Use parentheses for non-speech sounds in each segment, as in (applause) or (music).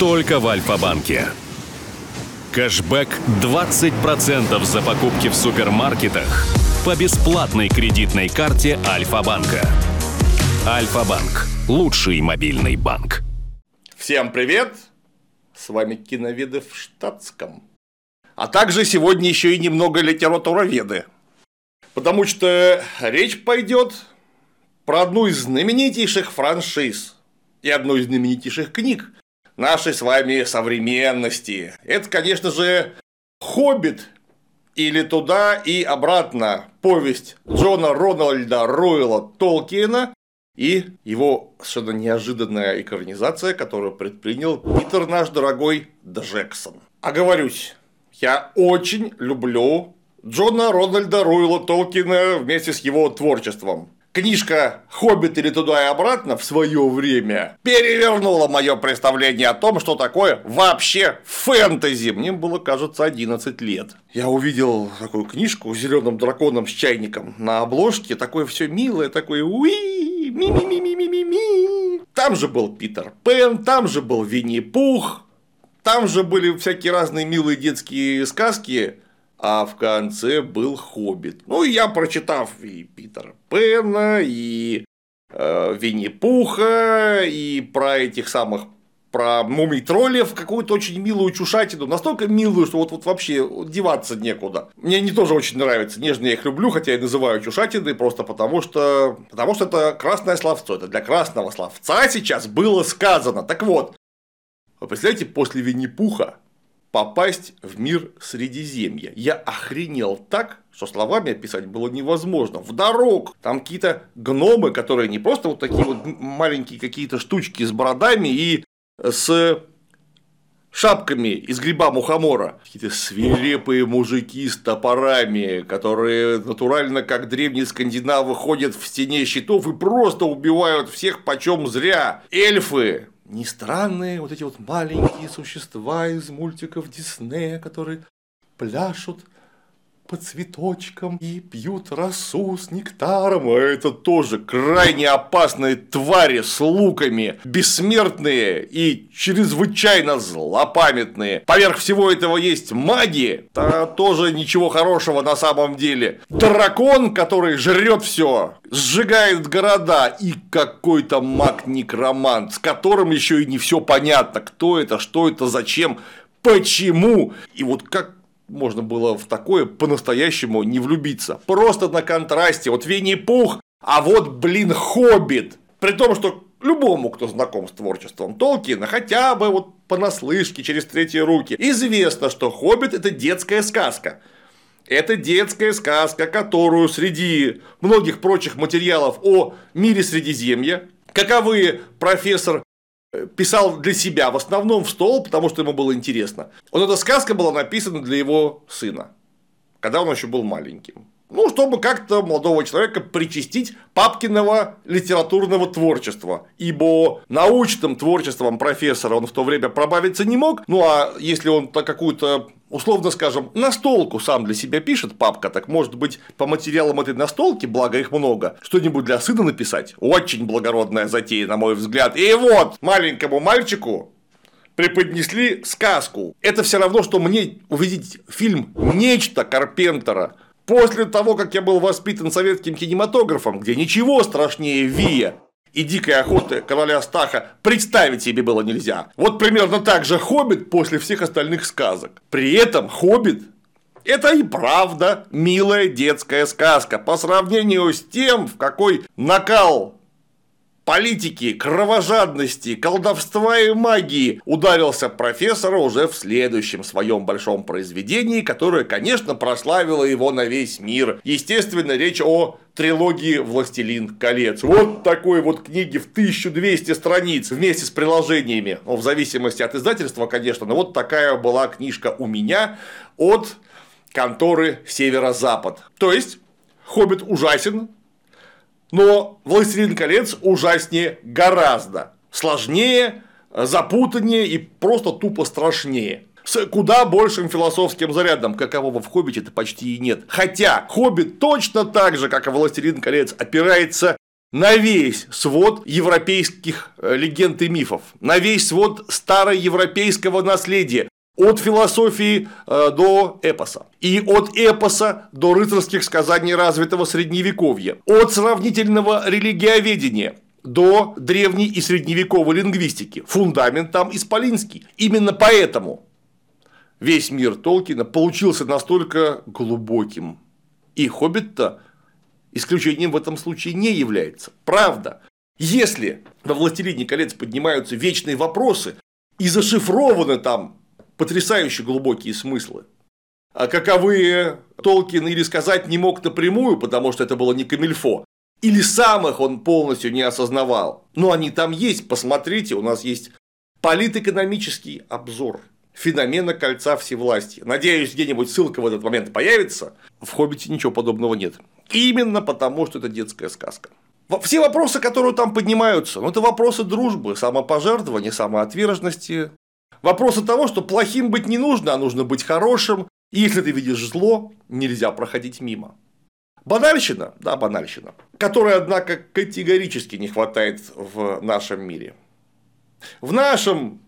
только в Альфа-банке. Кэшбэк 20% за покупки в супермаркетах по бесплатной кредитной карте Альфа-банка. Альфа-банк – лучший мобильный банк. Всем привет! С вами киноведы в штатском. А также сегодня еще и немного литературоведы. Потому что речь пойдет про одну из знаменитейших франшиз и одну из знаменитейших книг нашей с вами современности. Это, конечно же, «Хоббит» или «Туда и обратно» повесть Джона Рональда Ройла Толкиена и его совершенно неожиданная экранизация, которую предпринял Питер наш дорогой Джексон. Оговорюсь, я очень люблю Джона Рональда Руэлла Толкина вместе с его творчеством. Книжка «Хоббит» или «Туда и обратно» в свое время перевернула мое представление о том, что такое вообще фэнтези. Мне было, кажется, 11 лет. Я увидел такую книжку с зеленым драконом с чайником на обложке, такое все милое, такое уи, ми-ми-ми-ми-ми-ми. Там же был Питер Пен, там же был Винни-Пух, там же были всякие разные милые детские сказки, а в конце был Хоббит. Ну, я, прочитав и Питера Пена, и э, Винни-Пуха, и про этих самых про мумий троллев какую-то очень милую чушатину, настолько милую, что вот, вот вообще деваться некуда. Мне они тоже очень нравятся, нежно я их люблю, хотя я называю чушатиной просто потому, что потому что это красное словцо, это для красного словца сейчас было сказано. Так вот, вы представляете, после Винни-Пуха попасть в мир Средиземья. Я охренел так, что словами описать было невозможно. В дорог там какие-то гномы, которые не просто вот такие вот маленькие какие-то штучки с бородами и с шапками из гриба мухомора. Какие-то свирепые мужики с топорами, которые натурально, как древние скандинавы, ходят в стене щитов и просто убивают всех почем зря. Эльфы, не странные вот эти вот маленькие существа из мультиков Диснея, которые пляшут по цветочкам и пьют росу с нектаром. А это тоже крайне опасные твари с луками, бессмертные и чрезвычайно злопамятные. Поверх всего этого есть маги, да тоже ничего хорошего на самом деле. Дракон, который жрет все, сжигает города и какой-то маг-некромант, с которым еще и не все понятно, кто это, что это, зачем, почему. И вот как можно было в такое по-настоящему не влюбиться. Просто на контрасте. Вот Винни-Пух, а вот, блин, Хоббит. При том, что любому, кто знаком с творчеством Толкина, хотя бы вот понаслышке через третьи руки, известно, что Хоббит – это детская сказка. Это детская сказка, которую среди многих прочих материалов о мире Средиземья, каковы профессор писал для себя, в основном в стол, потому что ему было интересно. Вот эта сказка была написана для его сына, когда он еще был маленьким. Ну, чтобы как-то молодого человека причастить папкиного литературного творчества. Ибо научным творчеством профессора он в то время пробавиться не мог. Ну, а если он какую-то условно скажем, настолку сам для себя пишет папка, так может быть по материалам этой настолки, благо их много, что-нибудь для сына написать? Очень благородная затея, на мой взгляд. И вот маленькому мальчику преподнесли сказку. Это все равно, что мне увидеть фильм «Нечто» Карпентера После того, как я был воспитан советским кинематографом, где ничего страшнее Вия и дикой охоты короля Стаха представить себе было нельзя. Вот примерно так же Хоббит после всех остальных сказок. При этом Хоббит это и правда милая детская сказка по сравнению с тем, в какой накал политики, кровожадности, колдовства и магии ударился профессора уже в следующем своем большом произведении, которое, конечно, прославило его на весь мир. Естественно, речь о трилогии «Властелин колец». Вот такой вот книги в 1200 страниц вместе с приложениями, ну, в зависимости от издательства, конечно, но вот такая была книжка у меня от конторы Северо-Запад. То есть, Хоббит ужасен, но «Властелин колец» ужаснее гораздо. Сложнее, запутаннее и просто тупо страшнее с куда большим философским зарядом, какового в «Хоббите»-то почти и нет. Хотя «Хоббит» точно так же, как и «Властелин колец», опирается на весь свод европейских э, легенд и мифов, на весь свод староевропейского наследия, от философии э, до эпоса. И от эпоса до рыцарских сказаний развитого средневековья. От сравнительного религиоведения до древней и средневековой лингвистики. Фундамент там исполинский. Именно поэтому весь мир Толкина получился настолько глубоким. И Хоббит-то исключением в этом случае не является. Правда. Если во «Властелине колец» поднимаются вечные вопросы и зашифрованы там потрясающе глубокие смыслы, а каковы Толкин или сказать не мог напрямую, потому что это было не камильфо, или сам их он полностью не осознавал. Но они там есть, посмотрите, у нас есть политэкономический обзор феномена кольца всевластия. Надеюсь, где-нибудь ссылка в этот момент появится. В «Хоббите» ничего подобного нет. Именно потому, что это детская сказка. Все вопросы, которые там поднимаются, ну, это вопросы дружбы, самопожертвования, самоотверженности, вопросы того, что плохим быть не нужно, а нужно быть хорошим, и если ты видишь зло, нельзя проходить мимо. Банальщина, да, банальщина, которой, однако, категорически не хватает в нашем мире. В нашем,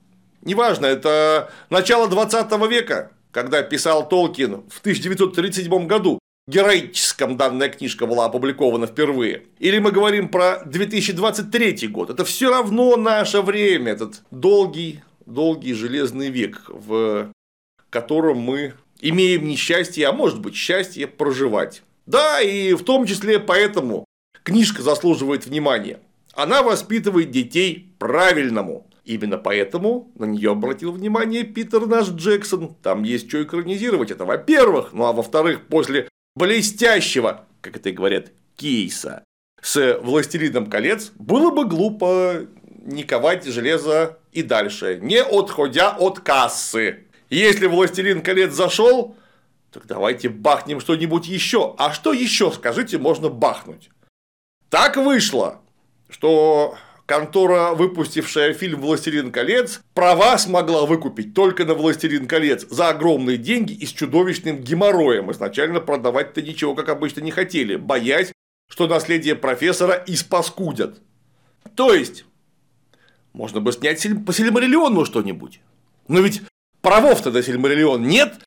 неважно, это начало 20 века, когда писал Толкин в 1937 году, героическом данная книжка была опубликована впервые. Или мы говорим про 2023 год. Это все равно наше время, этот долгий, долгий железный век, в котором мы имеем несчастье, а может быть счастье проживать. Да, и в том числе поэтому книжка заслуживает внимания. Она воспитывает детей правильному. Именно поэтому на нее обратил внимание Питер наш Джексон. Там есть что экранизировать. Это во-первых. Ну а во-вторых, после блестящего, как это и говорят, кейса с «Властелином колец», было бы глупо не ковать железо и дальше, не отходя от кассы. Если «Властелин колец» зашел, так давайте бахнем что-нибудь еще. А что еще, скажите, можно бахнуть? Так вышло, что контора, выпустившая фильм «Властелин колец», права смогла выкупить только на «Властелин колец» за огромные деньги и с чудовищным геморроем. Изначально продавать-то ничего, как обычно, не хотели, боясь, что наследие профессора испаскудят. То есть, можно бы снять по Сильмариллиону что-нибудь. Но ведь правов-то на Сильмариллион нет,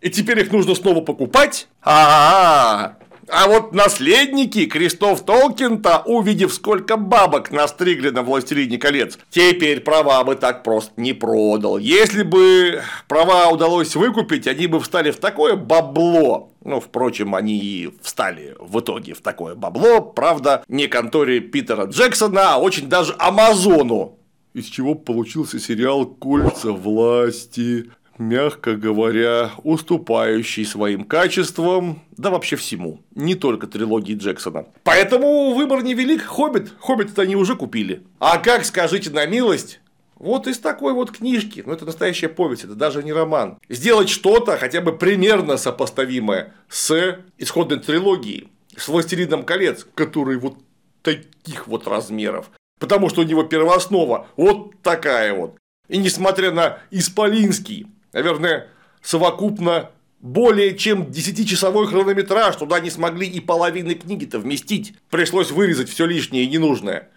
и теперь их нужно снова покупать? А, -а, -а. А вот наследники Кристоф Толкин-то, увидев, сколько бабок настригли на «Властелине колец», теперь права бы так просто не продал. Если бы права удалось выкупить, они бы встали в такое бабло. Ну, впрочем, они и встали в итоге в такое бабло, правда, не конторе Питера Джексона, а очень даже Амазону, из чего получился сериал «Кольца власти», мягко говоря, уступающий своим качествам, да вообще всему, не только трилогии Джексона. Поэтому выбор невелик, Хоббит, Хоббит-то они уже купили. А как, скажите на милость, вот из такой вот книжки, ну это настоящая повесть, это даже не роман, сделать что-то хотя бы примерно сопоставимое с исходной трилогией, с «Властелином колец», который вот таких вот размеров, потому что у него первооснова вот такая вот. И несмотря на исполинский наверное, совокупно более чем 10-часовой хронометраж, туда не смогли и половины книги-то вместить. Пришлось вырезать все лишнее и ненужное.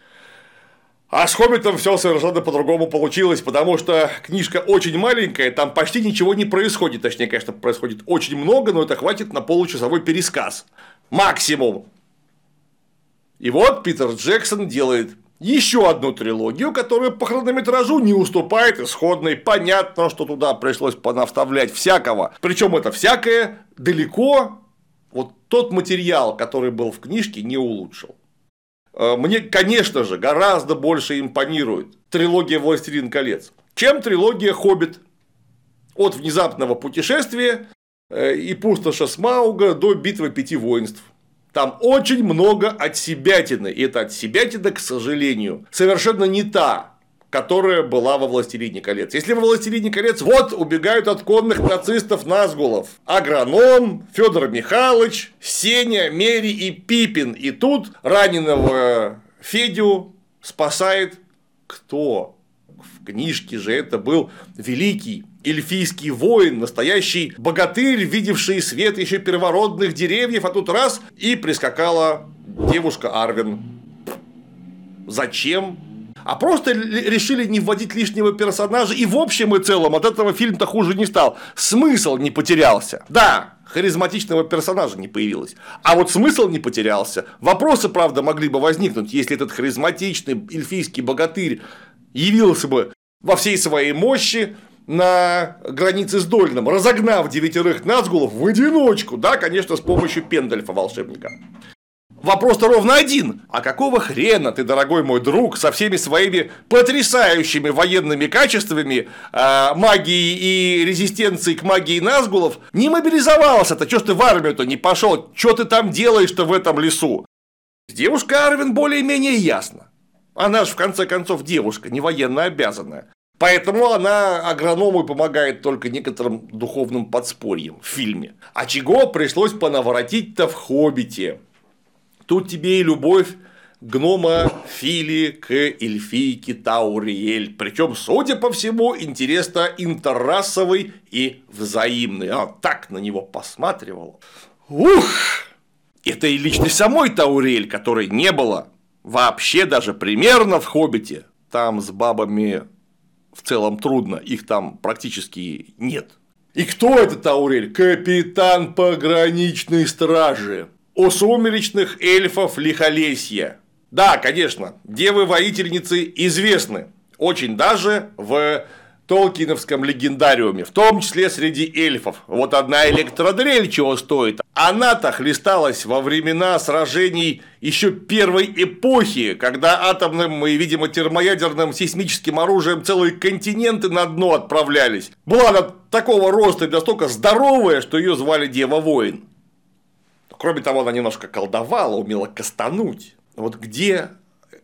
А с Хоббитом все совершенно по-другому получилось, потому что книжка очень маленькая, там почти ничего не происходит. Точнее, конечно, происходит очень много, но это хватит на получасовой пересказ. Максимум. И вот Питер Джексон делает еще одну трилогию, которая по хронометражу не уступает исходной. Понятно, что туда пришлось понавставлять всякого. Причем это всякое далеко вот тот материал, который был в книжке, не улучшил. Э, мне, конечно же, гораздо больше импонирует трилогия «Властелин колец», чем трилогия «Хоббит». От внезапного путешествия э, и пустоши Смауга до битвы пяти воинств. Там очень много отсебятины, и эта отсебятина, к сожалению, совершенно не та, которая была во «Властелине колец». Если во «Властелине колец» вот убегают от конных нацистов Назгулов, агроном, Федор Михайлович, Сеня, Мери и Пипин, и тут раненого Федю спасает кто? В книжке же это был великий эльфийский воин, настоящий богатырь, видевший свет еще первородных деревьев, а тут раз и прискакала девушка Арвин. Зачем? А просто решили не вводить лишнего персонажа, и в общем и целом от этого фильм-то хуже не стал. Смысл не потерялся. Да, харизматичного персонажа не появилось. А вот смысл не потерялся. Вопросы, правда, могли бы возникнуть, если этот харизматичный эльфийский богатырь явился бы во всей своей мощи на границе с Дольным, разогнав девятерых Назгулов в одиночку, да, конечно, с помощью Пендальфа волшебника. Вопрос-то ровно один. А какого хрена ты, дорогой мой друг, со всеми своими потрясающими военными качествами, э, магией и резистенцией к магии Назгулов не мобилизовался-то? Чё ж ты в армию-то не пошел? Что ты там делаешь-то в этом лесу? С девушкой Арвин более-менее ясно. Она же, в конце концов, девушка, не военно обязанная. Поэтому она агроному помогает только некоторым духовным подспорьям в фильме. А чего пришлось понаворотить-то в «Хоббите»? Тут тебе и любовь гнома Фили к эльфийке Тауриэль. Причем, судя по всему, интерес-то интеррасовый и взаимный. Она так на него посматривала. Ух! Это и личность самой Тауриэль, которой не было вообще даже примерно в «Хоббите». Там с бабами в целом трудно, их там практически нет. И кто это Таурель? Капитан пограничной стражи о сумеречных эльфов Лихолесья. Да, конечно, девы-воительницы известны, очень даже в Толкиновском легендариуме, в том числе среди эльфов. Вот одна электродрель чего стоит. Она-то хлесталась во времена сражений еще первой эпохи, когда атомным и, видимо, термоядерным сейсмическим оружием целые континенты на дно отправлялись. Была она такого роста и настолько здоровая, что ее звали Дева-воин. Кроме того, она немножко колдовала, умела кастануть. Вот где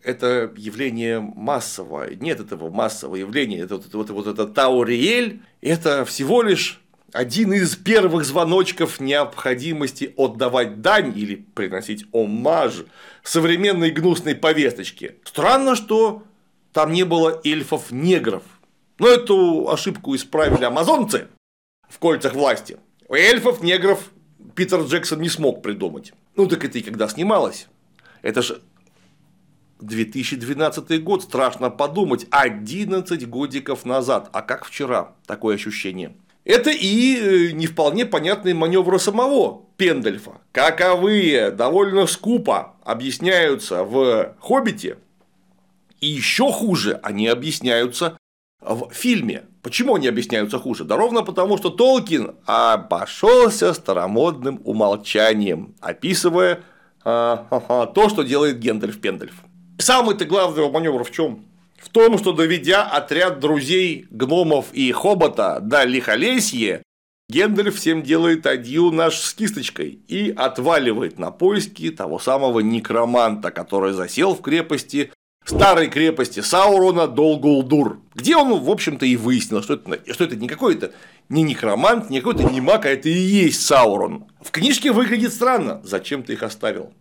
это явление массовое? Нет этого массового явления. Это, вот, вот, вот это Тауриэль – это всего лишь один из первых звоночков необходимости отдавать дань или приносить оммаж современной гнусной повесточке. Странно, что там не было эльфов-негров. Но эту ошибку исправили амазонцы в кольцах власти. У эльфов, негров Питер Джексон не смог придумать. Ну так это и когда снималось. Это же 2012 год, страшно подумать, 11 годиков назад, а как вчера, такое ощущение. Это и э, не вполне понятные маневры самого Пендельфа, каковые довольно скупо объясняются в «Хоббите», и еще хуже они объясняются в фильме. Почему они объясняются хуже? Да ровно потому, что Толкин обошелся старомодным умолчанием, описывая а, то, что делает Гендальф Пендальф. Самый-то главный маневр в чем? В том, что доведя отряд друзей гномов и хобота до лихолесья, Гендальф всем делает адью наш с кисточкой и отваливает на поиски того самого некроманта, который засел в крепости старой крепости Саурона Долгулдур, где он, в общем-то, и выяснил, что это, что это не какой-то не некромант, не какой-то не маг, а это и есть Саурон. В книжке выглядит странно. Зачем ты их оставил?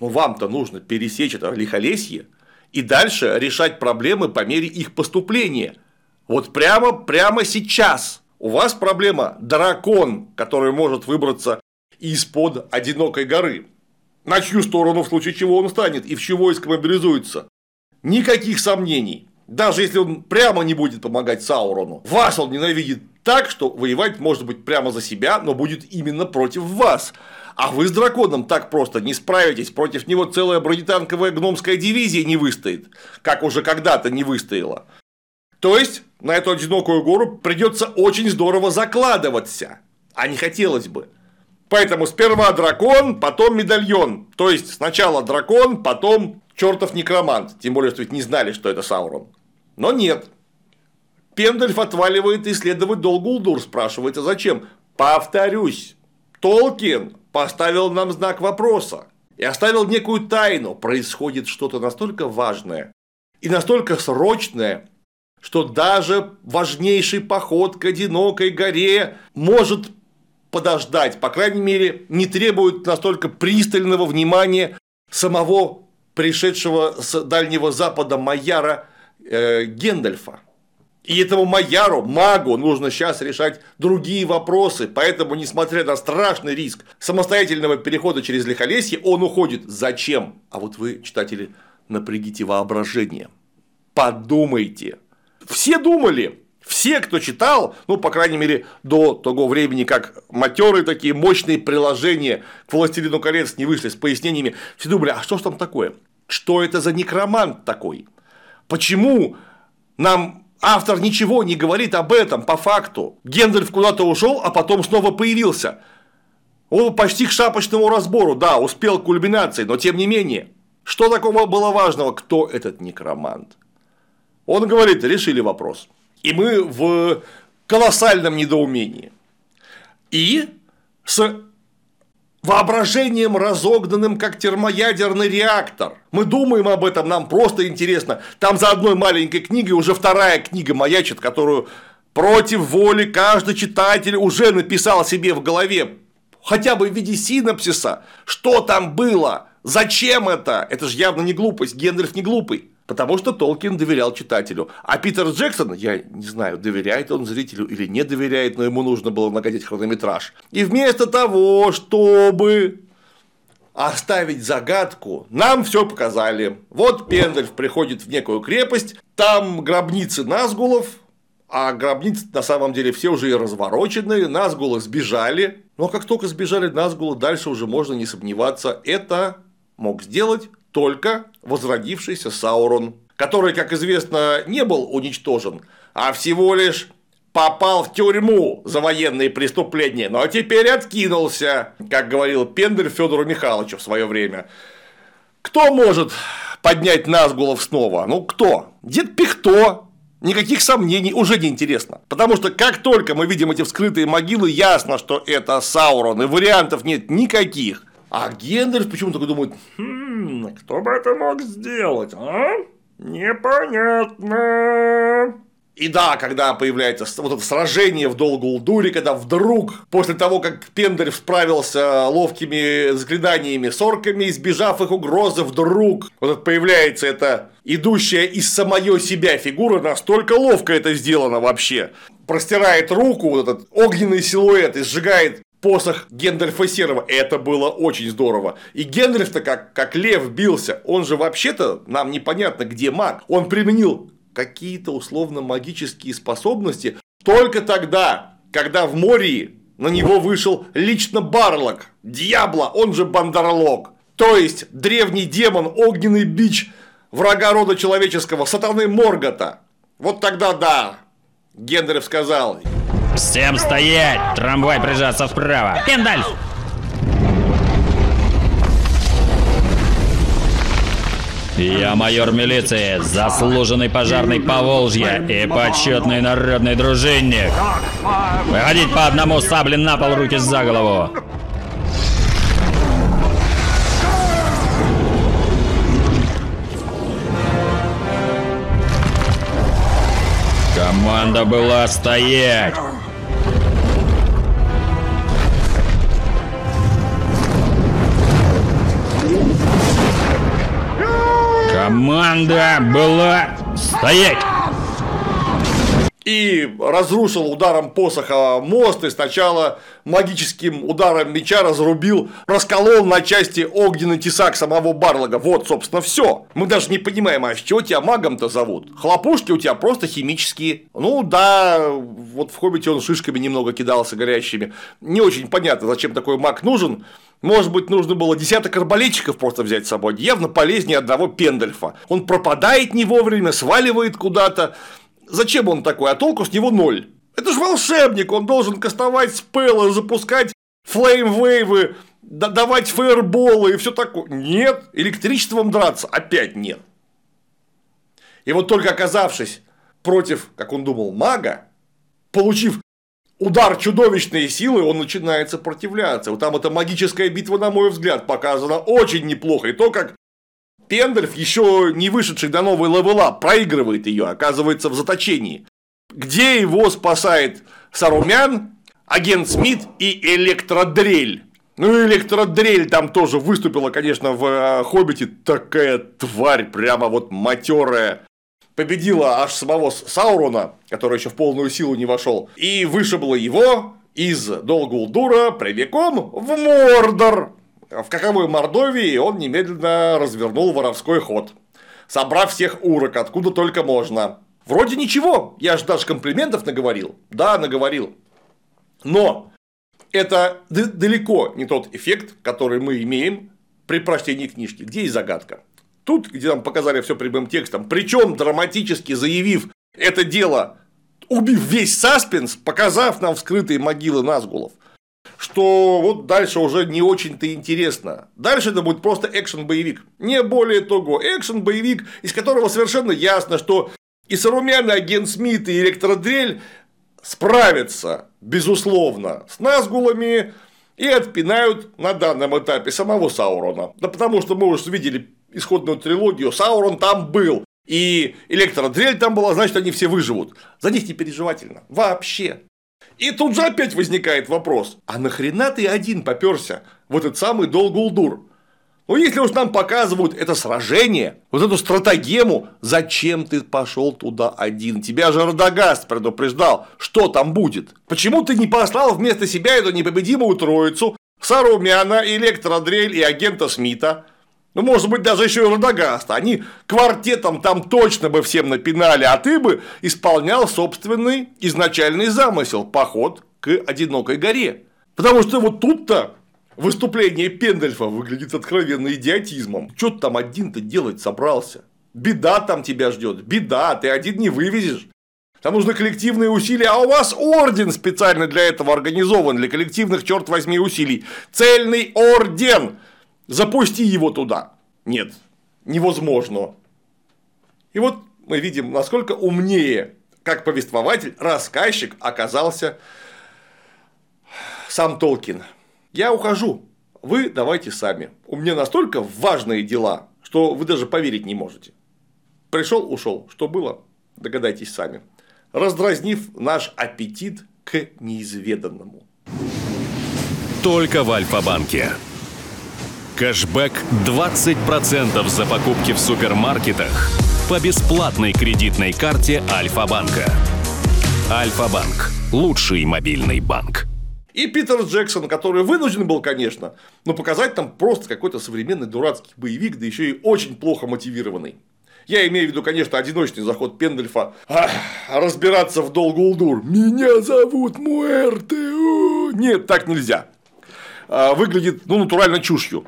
Ну, вам-то нужно пересечь это лихолесье и дальше решать проблемы по мере их поступления. Вот прямо, прямо сейчас у вас проблема дракон, который может выбраться из-под одинокой горы. На чью сторону в случае чего он станет и в чего войско мобилизуется? Никаких сомнений. Даже если он прямо не будет помогать Саурону. Вас он ненавидит так, что воевать может быть прямо за себя, но будет именно против вас. А вы с драконом так просто не справитесь, против него целая бронетанковая гномская дивизия не выстоит, как уже когда-то не выстояла. То есть, на эту одинокую гору придется очень здорово закладываться, а не хотелось бы. Поэтому сперва дракон, потом медальон. То есть сначала дракон, потом чертов некромант. Тем более, что ведь не знали, что это Саурон. Но нет. Пендальф отваливает исследовать Долгулдур, спрашивает, а зачем? Повторюсь, Толкин поставил нам знак вопроса и оставил некую тайну. Происходит что-то настолько важное и настолько срочное, что даже важнейший поход к одинокой горе может подождать, по крайней мере, не требует настолько пристального внимания самого пришедшего с Дальнего Запада Майяра э, Гендальфа. И этому Майяру, магу, нужно сейчас решать другие вопросы. Поэтому, несмотря на страшный риск самостоятельного перехода через Лихолесье, он уходит. Зачем? А вот вы, читатели, напрягите воображение. Подумайте. Все думали, все, кто читал, ну, по крайней мере, до того времени, как матерые такие мощные приложения к «Властелину колец» не вышли с пояснениями, все думали, а что ж там такое? Что это за некромант такой? Почему нам автор ничего не говорит об этом по факту? Гендальф куда-то ушел, а потом снова появился. Он почти к шапочному разбору, да, успел к кульминации, но тем не менее. Что такого было важного? Кто этот некромант? Он говорит, решили вопрос. И мы в колоссальном недоумении. И с воображением разогнанным, как термоядерный реактор. Мы думаем об этом, нам просто интересно. Там за одной маленькой книгой уже вторая книга маячит, которую против воли каждый читатель уже написал себе в голове, хотя бы в виде синапсиса, что там было, зачем это, это же явно не глупость, Генрих не глупый. Потому что Толкин доверял читателю. А Питер Джексон, я не знаю, доверяет он зрителю или не доверяет, но ему нужно было нагадить хронометраж. И вместо того, чтобы оставить загадку, нам все показали. Вот Пендальф приходит в некую крепость, там гробницы Назгулов, а гробницы на самом деле все уже и разворочены, Назгулы сбежали. Но как только сбежали Назгулы, дальше уже можно не сомневаться, это мог сделать только возродившийся Саурон, который, как известно, не был уничтожен, а всего лишь попал в тюрьму за военные преступления, но теперь откинулся, как говорил Пендель Федору Михайловичу в свое время. Кто может поднять Назгулов снова? Ну, кто? Дед Пихто, Никаких сомнений, уже не интересно. Потому что как только мы видим эти вскрытые могилы, ясно, что это Саурон, и вариантов нет никаких. А Гендальф почему-то такой думает, хм, кто бы это мог сделать, а? Непонятно. И да, когда появляется вот это сражение в Долгулдуре, когда вдруг, после того, как Пендаль справился ловкими заклинаниями с орками, избежав их угрозы, вдруг вот это появляется эта идущая из самое себя фигура, настолько ловко это сделано вообще. Простирает руку, вот этот огненный силуэт и сжигает посох Гендальфа Серого. Это было очень здорово. И Гендальф-то как, как лев бился. Он же вообще-то, нам непонятно, где маг. Он применил какие-то условно магические способности только тогда, когда в море на него вышел лично Барлок, Дьябло, он же Бандарлок. То есть, древний демон, огненный бич врага рода человеческого, сатаны Моргота. Вот тогда да, Гендальф сказал, Всем стоять! Трамвай прижаться вправо! Пендальф! Я майор милиции, заслуженный пожарный Поволжья и почетный народный дружинник. Выходить по одному сабли на пол, руки за голову. Команда была стоять. Команда была стоять! И разрушил ударом посоха мост, и сначала магическим ударом меча разрубил, расколол на части огненный тесак самого Барлога. Вот, собственно, все. Мы даже не понимаем, а что тебя магом-то зовут? Хлопушки у тебя просто химические. Ну да, вот в Хоббите он шишками немного кидался горящими. Не очень понятно, зачем такой маг нужен. Может быть, нужно было десяток арбалетчиков просто взять с собой. Явно полезнее одного Пендельфа. Он пропадает не вовремя, сваливает куда-то. Зачем он такой? А толку с него ноль. Это же волшебник, он должен кастовать спеллы, запускать флеймвейвы, давать фейерболы и все такое. Нет, электричеством драться опять нет. И вот только оказавшись против, как он думал, мага, получив удар чудовищной силы, он начинает сопротивляться. Вот там эта магическая битва, на мой взгляд, показана очень неплохо. И то, как Пендальф, еще не вышедший до нового левела, проигрывает ее, оказывается в заточении. Где его спасает Сарумян, агент Смит и Электродрель. Ну Электродрель там тоже выступила, конечно, в э, Хоббите такая тварь, прямо вот матерая победила аж самого Саурона, который еще в полную силу не вошел, и вышибла его из Долгулдура прямиком в Мордор. В каковой Мордовии он немедленно развернул воровской ход. собрав всех урок, откуда только можно. Вроде ничего, я же даже комплиментов наговорил. Да, наговорил. Но это далеко не тот эффект, который мы имеем при прочтении книжки. Где есть загадка? Тут, где нам показали все прямым текстом, причем драматически заявив это дело, убив весь саспенс, показав нам вскрытые могилы Назгулов, что вот дальше уже не очень-то интересно. Дальше это будет просто экшен-боевик. Не более того, экшен-боевик, из которого совершенно ясно, что и современный агент Смит, и электродрель справятся, безусловно, с Назгулами и отпинают на данном этапе самого Саурона. Да потому что мы уже видели исходную трилогию, Саурон там был, и электродрель там была, значит, они все выживут. За них не переживательно. Вообще. И тут же опять возникает вопрос, а нахрена ты один поперся в этот самый Долгулдур? Ну, если уж нам показывают это сражение, вот эту стратегему, зачем ты пошел туда один? Тебя же Радагаст предупреждал, что там будет. Почему ты не послал вместо себя эту непобедимую троицу, Сарумяна, Электродрель и агента Смита? Ну, может быть, даже еще и Радагаста. Они квартетом там точно бы всем напинали, а ты бы исполнял собственный изначальный замысел – поход к одинокой горе. Потому что вот тут-то выступление Пендельфа выглядит откровенно идиотизмом. Что ты там один-то делать собрался? Беда там тебя ждет. Беда, ты один не вывезешь. Там нужны коллективные усилия, а у вас орден специально для этого организован, для коллективных, черт возьми, усилий. Цельный орден! Запусти его туда. Нет, невозможно. И вот мы видим, насколько умнее, как повествователь, рассказчик оказался сам Толкин. Я ухожу. Вы давайте сами. У меня настолько важные дела, что вы даже поверить не можете. Пришел, ушел. Что было? Догадайтесь сами. Раздразнив наш аппетит к неизведанному. Только в Альфа-банке. Кэшбэк 20% за покупки в супермаркетах по бесплатной кредитной карте Альфа-банка. Альфа-банк – лучший мобильный банк. И Питер Джексон, который вынужден был, конечно, но показать там просто какой-то современный дурацкий боевик, да еще и очень плохо мотивированный. Я имею в виду, конечно, одиночный заход Пендельфа а, разбираться в Долгулдур. Меня зовут Муэрте. Нет, так нельзя. А, выглядит, ну, натурально чушью.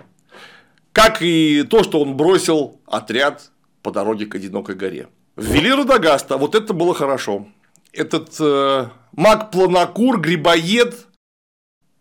Как и то, что он бросил отряд по дороге к одинокой горе. Ввели Радагаста, вот это было хорошо. Этот э, маг Планокур, грибоед,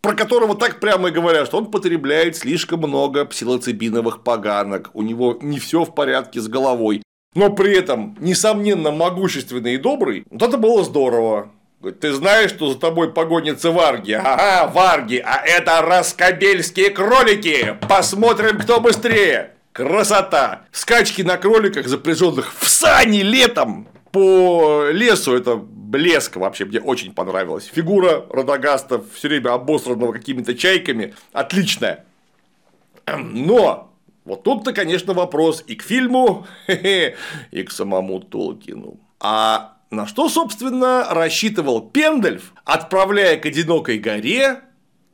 про которого так прямо и говорят, что он потребляет слишком много псилоцибиновых поганок, у него не все в порядке с головой, но при этом, несомненно, могущественный и добрый, вот это было здорово. Ты знаешь, что за тобой погонятся варги? Ага, варги, а это раскобельские кролики! Посмотрим, кто быстрее! Красота! Скачки на кроликах, запряженных в сани летом по лесу, это блеск вообще, мне очень понравилось. Фигура Радагаста все время обосранного какими-то чайками, отличная. Но вот тут-то, конечно, вопрос и к фильму, (laughs) и к самому Толкину. А на что, собственно, рассчитывал Пендельф, отправляя к одинокой горе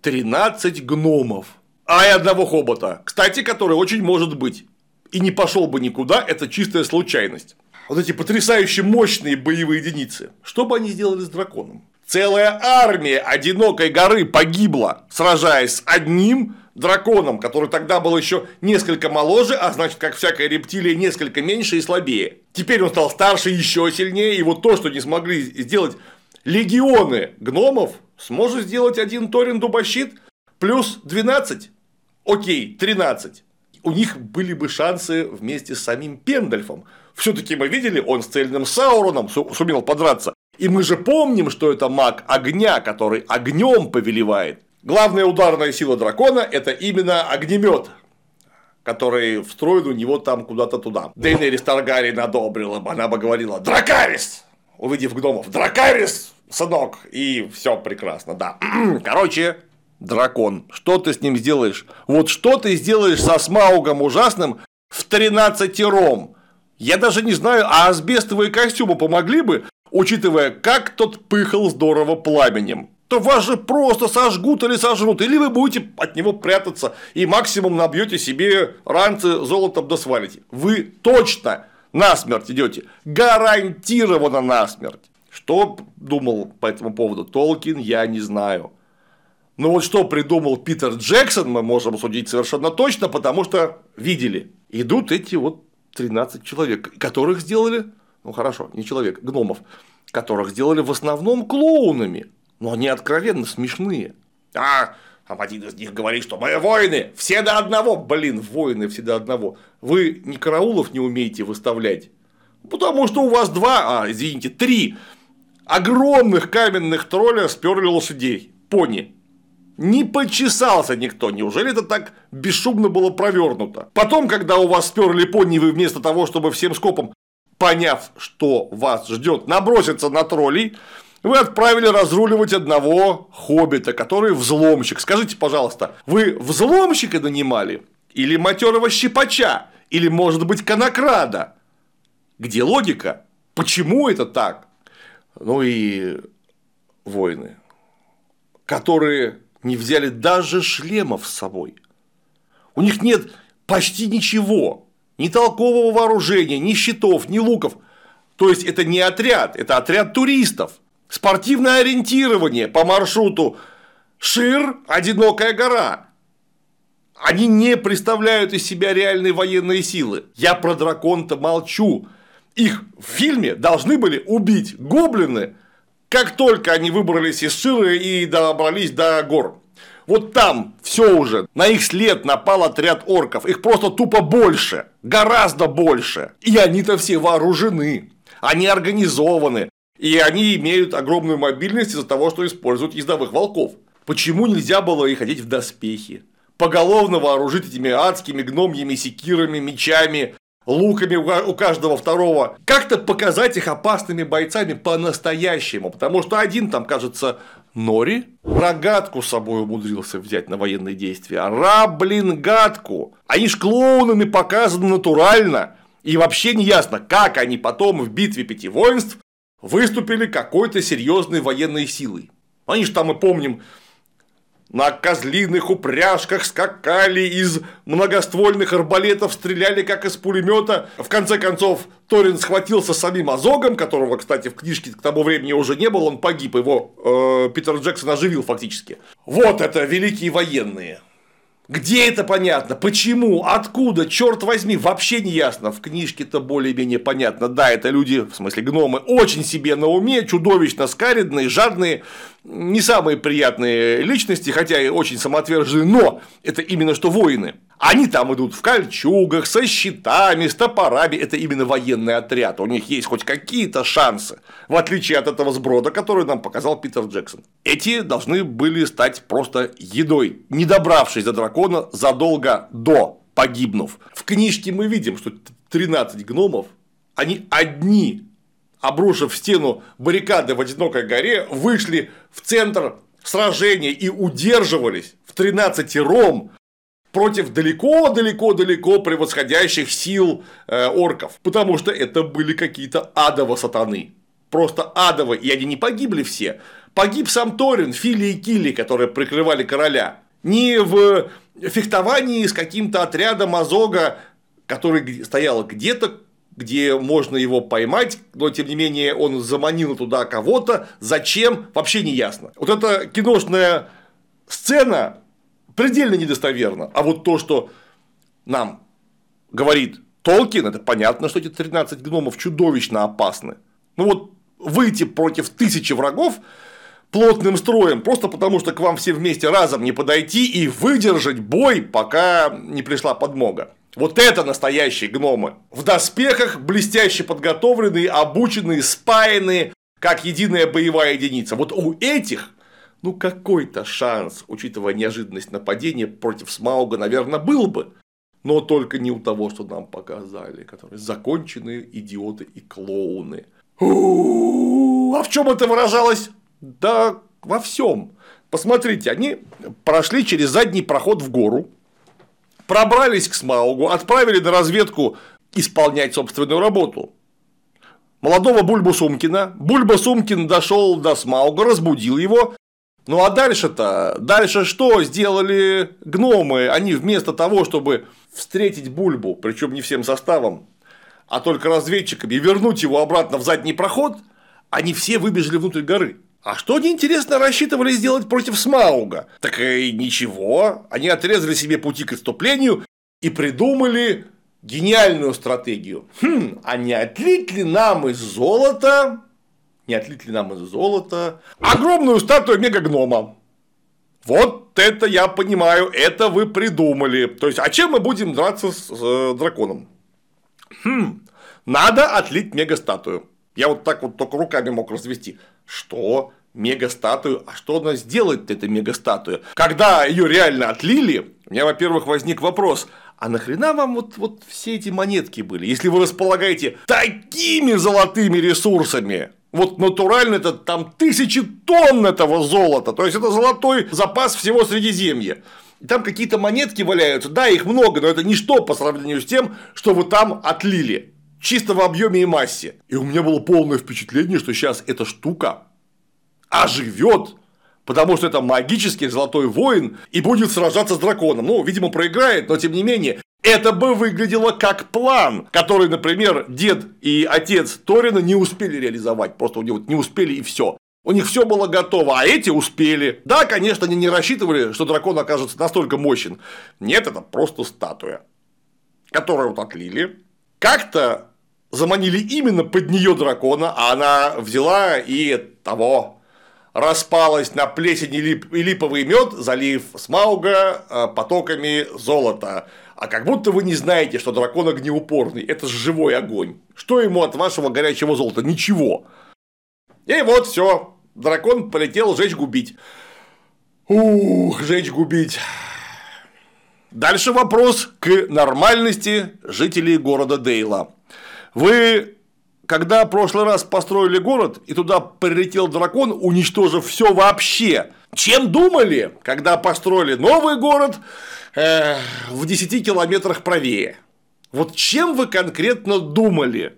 13 гномов, а и одного хобота, кстати, который очень может быть. И не пошел бы никуда, это чистая случайность. Вот эти потрясающе мощные боевые единицы. Что бы они сделали с драконом? Целая армия одинокой горы погибла, сражаясь с одним драконом, который тогда был еще несколько моложе, а значит, как всякая рептилия, несколько меньше и слабее. Теперь он стал старше, еще сильнее, и вот то, что не смогли сделать легионы гномов, сможет сделать один Торин Дубощит плюс 12. Окей, 13. У них были бы шансы вместе с самим Пендальфом. Все-таки мы видели, он с цельным Сауроном сумел подраться. И мы же помним, что это маг огня, который огнем повелевает. Главная ударная сила дракона – это именно огнемет, который встроен у него там куда-то туда. Дейнерис Таргариен одобрила она бы говорила «Дракарис!» Увидев гномов «Дракарис, сынок!» И все прекрасно, да. (clears throat) Короче, дракон. Что ты с ним сделаешь? Вот что ты сделаешь со Смаугом ужасным в 13 ром? Я даже не знаю, а асбестовые костюмы помогли бы, учитывая, как тот пыхал здорово пламенем то вас же просто сожгут или сожрут, или вы будете от него прятаться и максимум набьете себе ранцы золотом да свалите. Вы точно Насмерть идете. Гарантированно насмерть. Что думал по этому поводу Толкин, я не знаю. Но вот что придумал Питер Джексон, мы можем судить совершенно точно, потому что видели. Идут эти вот 13 человек, которых сделали, ну хорошо, не человек, гномов, которых сделали в основном клоунами. Но они откровенно смешные. А, а один из них говорит, что мы воины, все до одного. Блин, воины все до одного. Вы ни караулов не умеете выставлять. Потому что у вас два, а, извините, три огромных каменных тролля сперли лошадей, пони. Не почесался никто. Неужели это так бесшумно было провернуто? Потом, когда у вас сперли пони, вы вместо того, чтобы всем скопом, поняв, что вас ждет, наброситься на троллей, вы отправили разруливать одного хоббита, который взломщик. Скажите, пожалуйста, вы взломщика нанимали? Или матерого щипача? Или, может быть, конокрада? Где логика? Почему это так? Ну и воины, которые не взяли даже шлемов с собой. У них нет почти ничего. Ни толкового вооружения, ни щитов, ни луков. То есть это не отряд, это отряд туристов. Спортивное ориентирование по маршруту Шир, Одинокая гора. Они не представляют из себя реальные военные силы. Я про дракон-то молчу. Их в фильме должны были убить гоблины, как только они выбрались из Шира и добрались до гор. Вот там все уже, на их след напал отряд орков, их просто тупо больше, гораздо больше. И они-то все вооружены, они организованы, и они имеют огромную мобильность из-за того, что используют ездовых волков. Почему нельзя было их одеть в доспехи? Поголовно вооружить этими адскими гномьями, секирами, мечами, луками у каждого второго, как-то показать их опасными бойцами по-настоящему, потому что один там, кажется, Нори рогатку с собой умудрился взять на военные действия. Ра, блин, гадку. Они ж клоунами показаны натурально. И вообще не ясно, как они потом в битве пяти воинств выступили какой-то серьезной военной силой. Они же там, мы помним, на козлиных упряжках скакали из многоствольных арбалетов, стреляли как из пулемета. В конце концов, Торин схватился с самим Азогом, которого, кстати, в книжке к тому времени уже не было, он погиб, его э, Питер Джексон оживил фактически. Вот это великие военные. Где это понятно? Почему? Откуда? Черт возьми, вообще не ясно. В книжке-то более-менее понятно. Да, это люди, в смысле гномы, очень себе на уме, чудовищно скаридные, жадные, не самые приятные личности, хотя и очень самоотверженные, но это именно что воины. Они там идут в кольчугах, со щитами, с топорами. Это именно военный отряд. У них есть хоть какие-то шансы. В отличие от этого сброда, который нам показал Питер Джексон. Эти должны были стать просто едой, не добравшись до дракона задолго до погибнув. В книжке мы видим, что 13 гномов, они одни обрушив стену баррикады в одинокой горе, вышли в центр сражения и удерживались в 13 ром против далеко-далеко-далеко превосходящих сил э, орков, потому что это были какие-то адово сатаны. Просто адово, и они не погибли все. Погиб сам Торин, Фили и Килли, которые прикрывали короля. Не в фехтовании с каким-то отрядом Азога, который стоял где-то где можно его поймать, но тем не менее он заманил туда кого-то, зачем, вообще не ясно. Вот эта киношная сцена предельно недостоверна, а вот то, что нам говорит Толкин, это понятно, что эти 13 гномов чудовищно опасны. Ну вот выйти против тысячи врагов плотным строем, просто потому что к вам все вместе разом не подойти и выдержать бой, пока не пришла подмога. Вот это настоящие гномы. В доспехах, блестяще подготовленные, обученные, спаянные, как единая боевая единица. Вот у этих, ну какой-то шанс, учитывая неожиданность нападения против Смауга, наверное, был бы. Но только не у того, что нам показали, которые законченные идиоты и клоуны. А в чем это выражалось? Да во всем. Посмотрите, они прошли через задний проход в гору, пробрались к Смаугу, отправили на разведку исполнять собственную работу. Молодого Бульбу Сумкина. Бульба Сумкин дошел до Смауга, разбудил его. Ну а дальше-то, дальше что сделали гномы? Они вместо того, чтобы встретить Бульбу, причем не всем составом, а только разведчиками, и вернуть его обратно в задний проход, они все выбежали внутрь горы. А что они, интересно, рассчитывали сделать против Смауга? Так и ничего, они отрезали себе пути к отступлению и придумали гениальную стратегию. Хм, а не отлить ли нам из золота, не отлить ли нам из золота огромную статую мегагнома? Вот это я понимаю, это вы придумали. То есть, а чем мы будем драться с э, драконом? Хм, надо отлить мегастатую. Я вот так вот только руками мог развести. Что? Мегастатую? А что она сделает, эта мегастатуя? Когда ее реально отлили, у меня, во-первых, возник вопрос, а нахрена вам вот, вот все эти монетки были, если вы располагаете такими золотыми ресурсами? Вот натурально это там тысячи тонн этого золота. То есть это золотой запас всего Средиземья. И там какие-то монетки валяются. Да, их много, но это ничто по сравнению с тем, что вы там отлили. Чисто в объеме и массе. И у меня было полное впечатление, что сейчас эта штука оживет, потому что это магический золотой воин и будет сражаться с драконом. Ну, видимо, проиграет, но тем не менее, это бы выглядело как план, который, например, дед и отец Торина не успели реализовать. Просто у него не успели и все. У них все было готово, а эти успели. Да, конечно, они не рассчитывали, что дракон окажется настолько мощен. Нет, это просто статуя, которую вот отлили. Как-то заманили именно под нее дракона, а она взяла и того распалась на плесень и липовый мед, залив Смауга э, потоками золота. А как будто вы не знаете, что дракон огнеупорный. Это же живой огонь. Что ему от вашего горячего золота? Ничего. И вот все. Дракон полетел жечь губить. Ух, жечь губить. Дальше вопрос к нормальности жителей города Дейла. Вы когда в прошлый раз построили город, и туда прилетел дракон, уничтожив все вообще, чем думали, когда построили новый город э, в 10 километрах правее? Вот чем вы конкретно думали?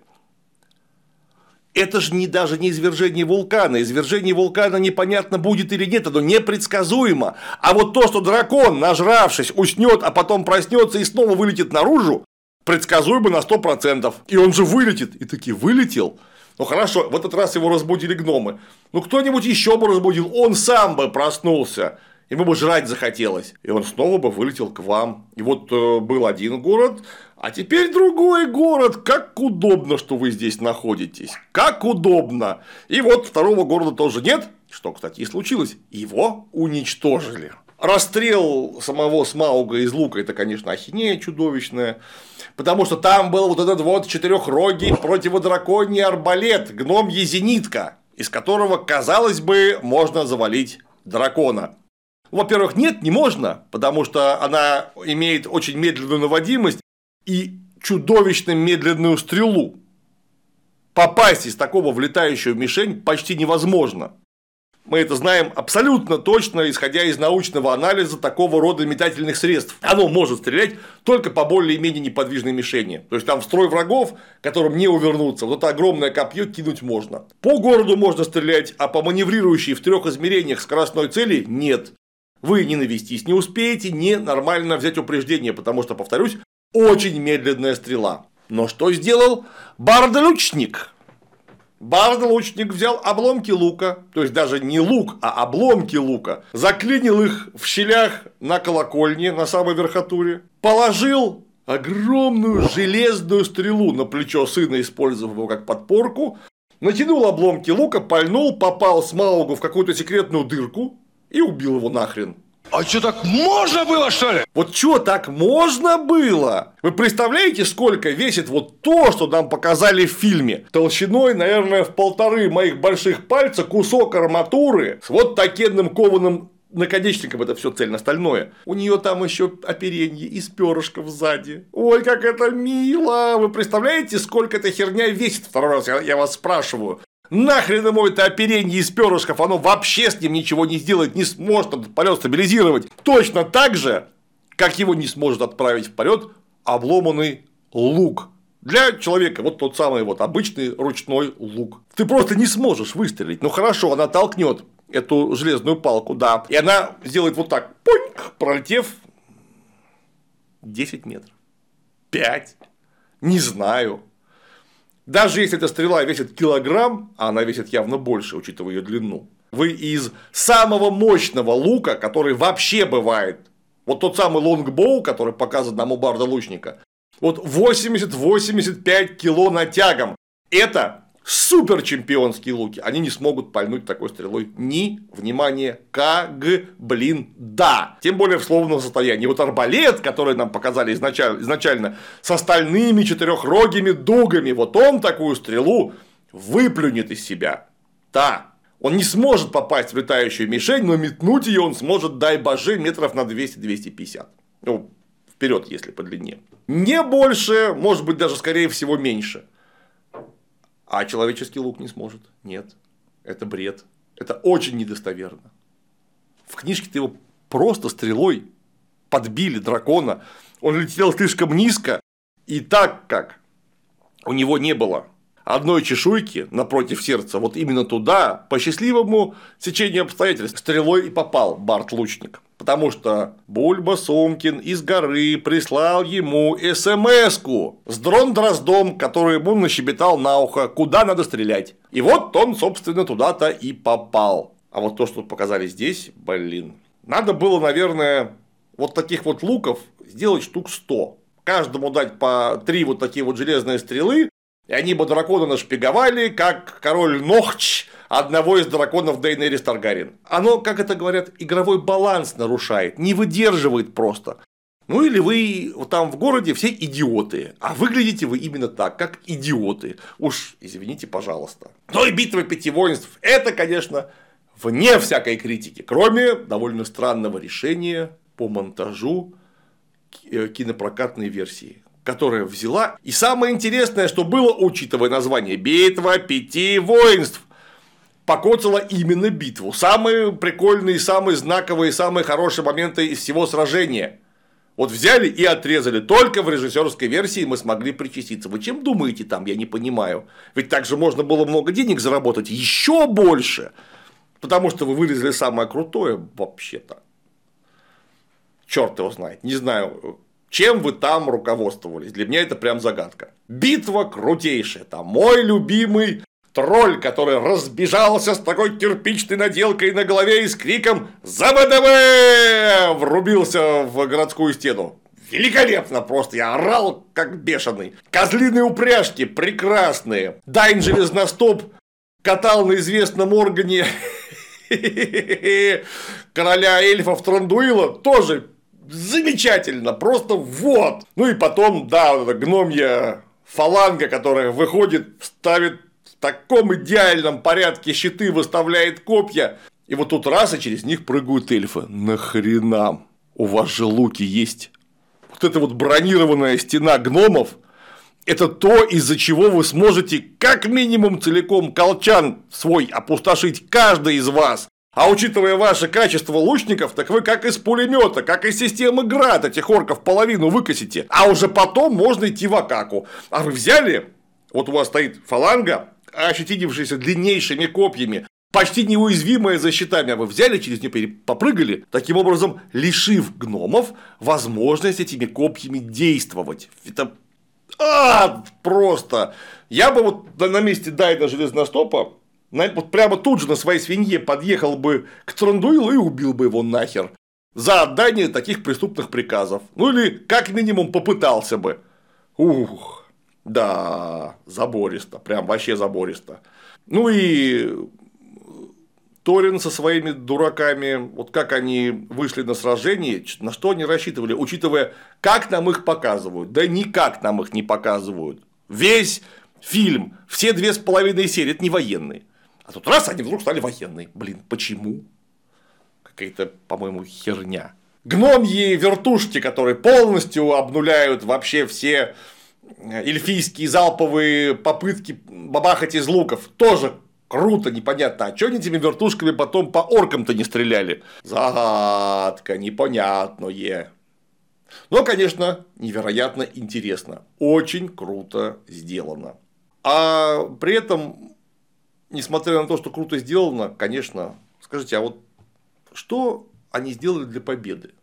Это же не, даже не извержение вулкана. Извержение вулкана непонятно будет или нет, оно непредсказуемо. А вот то, что дракон, нажравшись, уснет, а потом проснется и снова вылетит наружу, предсказуемо на 100%. И он же вылетит. И таки вылетел. Ну хорошо, в этот раз его разбудили гномы. Ну кто-нибудь еще бы разбудил, он сам бы проснулся. Ему бы жрать захотелось. И он снова бы вылетел к вам. И вот э, был один город, а теперь другой город. Как удобно, что вы здесь находитесь. Как удобно. И вот второго города тоже нет. Что, кстати, и случилось. Его уничтожили. Расстрел самого Смауга из лука – это, конечно, ахинея чудовищная, потому что там был вот этот вот четырехрогий противодраконий арбалет, гном Езенитка, из которого, казалось бы, можно завалить дракона. Во-первых, нет, не можно, потому что она имеет очень медленную наводимость и чудовищно медленную стрелу. Попасть из такого влетающего мишень почти невозможно. Мы это знаем абсолютно точно, исходя из научного анализа такого рода метательных средств. Оно может стрелять только по более-менее неподвижной мишени. То есть там в строй врагов, которым не увернуться, вот это огромное копье кинуть можно. По городу можно стрелять, а по маневрирующей в трех измерениях скоростной цели нет. Вы не навестись не успеете, не нормально взять упреждение, потому что, повторюсь, очень медленная стрела. Но что сделал Бардолючник? Бард-лучник взял обломки лука, то есть даже не лук, а обломки лука, заклинил их в щелях на колокольне на самой верхотуре, положил огромную железную стрелу на плечо сына, использовав его как подпорку, натянул обломки лука, пальнул, попал Смаугу в какую-то секретную дырку и убил его нахрен. А что, так можно было, что ли? Вот что, так можно было? Вы представляете, сколько весит вот то, что нам показали в фильме? Толщиной, наверное, в полторы моих больших пальца кусок арматуры с вот таким кованым наконечником это все цельно-стальное. У нее там еще оперенье из перышков сзади. Ой, как это мило! Вы представляете, сколько эта херня весит? Второй раз я, я вас спрашиваю. Нахрен ему это оперение из перышков, оно вообще с ним ничего не сделает, не сможет этот полет стабилизировать. Точно так же, как его не сможет отправить в полет обломанный лук. Для человека вот тот самый вот обычный ручной лук. Ты просто не сможешь выстрелить. Ну хорошо, она толкнет эту железную палку, да. И она сделает вот так, пуньк, пролетев 10 метров. 5. Не знаю. Даже если эта стрела весит килограмм, а она весит явно больше, учитывая ее длину, вы из самого мощного лука, который вообще бывает, вот тот самый лонгбоу, который показан нам у барда лучника, вот 80-85 кило натягом. Это супер чемпионские луки. Они не смогут пальнуть такой стрелой ни, внимание, как, блин, да. Тем более в словном состоянии. Вот арбалет, который нам показали изначально, изначально с остальными четырехрогими дугами, вот он такую стрелу выплюнет из себя. Да, он не сможет попасть в летающую мишень, но метнуть ее он сможет, дай боже, метров на 200-250. Ну, вперед, если по длине. Не больше, может быть, даже скорее всего меньше. А человеческий лук не сможет. Нет. Это бред. Это очень недостоверно. В книжке-то его просто стрелой подбили дракона. Он летел слишком низко. И так как у него не было одной чешуйки напротив сердца, вот именно туда, по счастливому течению обстоятельств, стрелой и попал Барт Лучник. Потому что Бульба Сумкин из горы прислал ему смс с дрон Дроздом, который ему нащебетал на ухо, куда надо стрелять. И вот он, собственно, туда-то и попал. А вот то, что показали здесь, блин. Надо было, наверное, вот таких вот луков сделать штук 100. Каждому дать по три вот такие вот железные стрелы, и они бы дракона нашпиговали, как король Нохч одного из драконов Дейнерис Таргарин. Оно, как это говорят, игровой баланс нарушает, не выдерживает просто. Ну или вы там в городе все идиоты, а выглядите вы именно так, как идиоты. Уж извините, пожалуйста. Но и битва пяти воинств – это, конечно, вне всякой критики, кроме довольно странного решения по монтажу э, кинопрокатной версии которая взяла. И самое интересное, что было, учитывая название «Битва пяти воинств», покоцала именно битву. Самые прикольные, самые знаковые, самые хорошие моменты из всего сражения. Вот взяли и отрезали. Только в режиссерской версии мы смогли причаститься. Вы чем думаете там, я не понимаю. Ведь также можно было много денег заработать, еще больше. Потому что вы вырезали самое крутое вообще-то. Черт его знает. Не знаю, чем вы там руководствовались? Для меня это прям загадка. Битва крутейшая. Там мой любимый тролль, который разбежался с такой кирпичной наделкой на голове и с криком «За ВДВ!» врубился в городскую стену. Великолепно просто, я орал как бешеный. Козлиные упряжки прекрасные. Дайн железностоп катал на известном органе (laughs) короля эльфов Трандуила тоже замечательно, просто вот. Ну и потом, да, гномья фаланга, которая выходит, ставит таком идеальном порядке щиты, выставляет копья. И вот тут раз, и через них прыгают эльфы. Нахрена? У вас же луки есть. Вот эта вот бронированная стена гномов, это то, из-за чего вы сможете как минимум целиком колчан свой опустошить каждый из вас. А учитывая ваше качество лучников, так вы как из пулемета, как из системы град этих орков половину выкосите. А уже потом можно идти в акаку. А вы взяли, вот у вас стоит фаланга, ощетинившаяся длиннейшими копьями, почти неуязвимая за щитами, а вы взяли через нее попрыгали, таким образом лишив гномов возможность этими копьями действовать. Это а, просто. Я бы вот на месте Дайна Железностопа вот прямо тут же на своей свинье подъехал бы к Трандуилу и убил бы его нахер. За отдание таких преступных приказов. Ну или как минимум попытался бы. Ух, да, забористо, прям вообще забористо. Ну и Торин со своими дураками, вот как они вышли на сражение, на что они рассчитывали, учитывая, как нам их показывают. Да никак нам их не показывают. Весь фильм, все две с половиной серии, это не военные. А тут раз они вдруг стали военные. Блин, почему? Какая-то, по-моему, херня. Гномьи вертушки, которые полностью обнуляют вообще все эльфийские залповые попытки бабахать из луков. Тоже круто, непонятно. А что они этими вертушками потом по оркам-то не стреляли? Загадка, непонятное. Но, конечно, невероятно интересно. Очень круто сделано. А при этом несмотря на то, что круто сделано, конечно, скажите, а вот что они сделали для победы?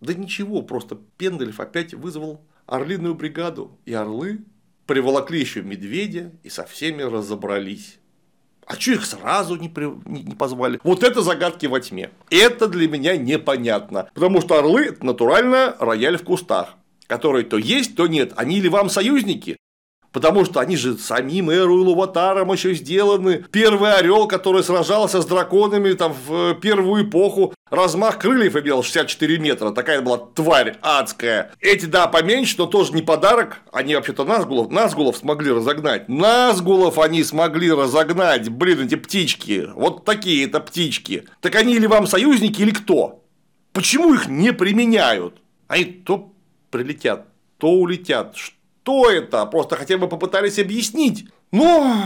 Да ничего, просто Пендельф опять вызвал орлиную бригаду, и орлы приволокли еще медведя и со всеми разобрались. А что их сразу не, при... не, позвали? Вот это загадки во тьме. Это для меня непонятно. Потому что орлы – это натурально рояль в кустах, который то есть, то нет. Они ли вам союзники? Потому что они же самим Эру и Луватаром еще сделаны. Первый орел, который сражался с драконами там, в первую эпоху, размах крыльев имел 64 метра. Такая была тварь адская. Эти, да, поменьше, но тоже не подарок. Они вообще-то Назгулов, Назгулов смогли разогнать. Назгулов они смогли разогнать. Блин, эти птички. Вот такие это птички. Так они или вам союзники, или кто? Почему их не применяют? Они то прилетят, то улетят что это, просто хотя бы попытались объяснить. Но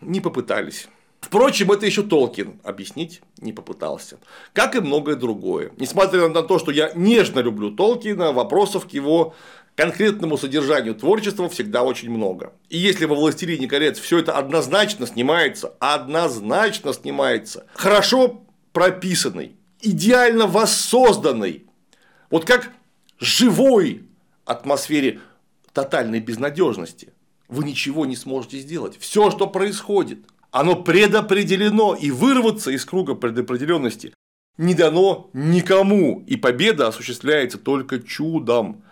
не попытались. Впрочем, это еще Толкин объяснить не попытался. Как и многое другое. Несмотря на то, что я нежно люблю Толкина, вопросов к его конкретному содержанию творчества всегда очень много. И если во «Властелине колец» все это однозначно снимается, однозначно снимается, хорошо прописанный, идеально воссозданный, вот как живой атмосфере тотальной безнадежности вы ничего не сможете сделать. Все, что происходит, оно предопределено, и вырваться из круга предопределенности не дано никому, и победа осуществляется только чудом.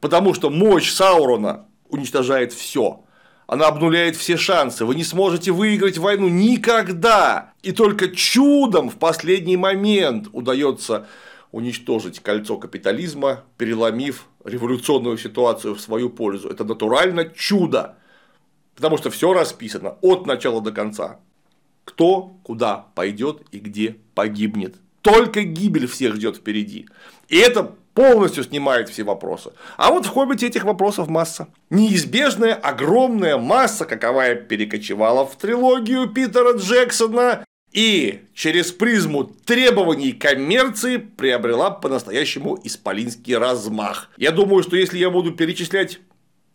Потому что мощь Саурона уничтожает все. Она обнуляет все шансы. Вы не сможете выиграть войну никогда. И только чудом в последний момент удается уничтожить кольцо капитализма, переломив революционную ситуацию в свою пользу. Это натурально чудо. Потому что все расписано от начала до конца. Кто куда пойдет и где погибнет. Только гибель всех ждет впереди. И это полностью снимает все вопросы. А вот в «Хоббите» этих вопросов масса. Неизбежная огромная масса, каковая перекочевала в трилогию Питера Джексона и через призму требований коммерции приобрела по-настоящему исполинский размах. Я думаю, что если я буду перечислять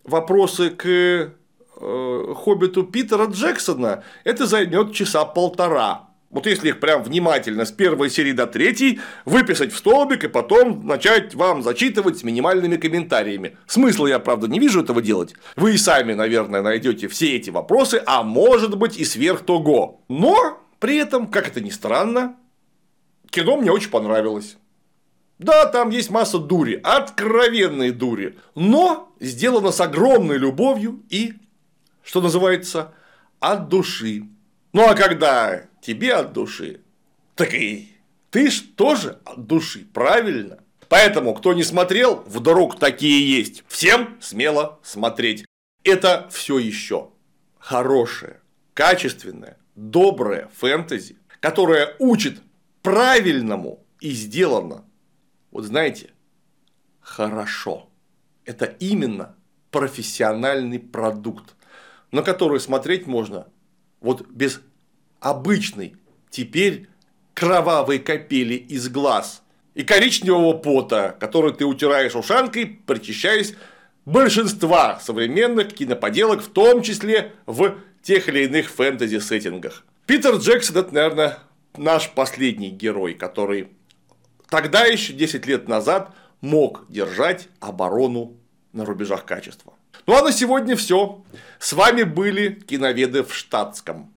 вопросы к э, хоббиту Питера Джексона, это займет часа полтора. Вот если их прям внимательно с первой серии до третьей выписать в столбик и потом начать вам зачитывать с минимальными комментариями. Смысла я, правда, не вижу этого делать. Вы и сами, наверное, найдете все эти вопросы, а может быть и сверх того. Но при этом, как это ни странно, кино мне очень понравилось. Да, там есть масса дури, откровенной дури, но сделано с огромной любовью и, что называется, от души. Ну а когда тебе от души, так и ты ж тоже от души, правильно? Поэтому, кто не смотрел, вдруг такие есть. Всем смело смотреть. Это все еще хорошее, качественное, доброе фэнтези, которое учит правильному и сделано, вот знаете, хорошо. Это именно профессиональный продукт, на который смотреть можно вот без обычной теперь кровавой капели из глаз и коричневого пота, который ты утираешь ушанкой, причащаясь большинства современных киноподелок, в том числе в тех или иных фэнтези-сеттингах. Питер Джексон – это, наверное, наш последний герой, который тогда еще 10 лет назад мог держать оборону на рубежах качества. Ну а на сегодня все. С вами были киноведы в штатском.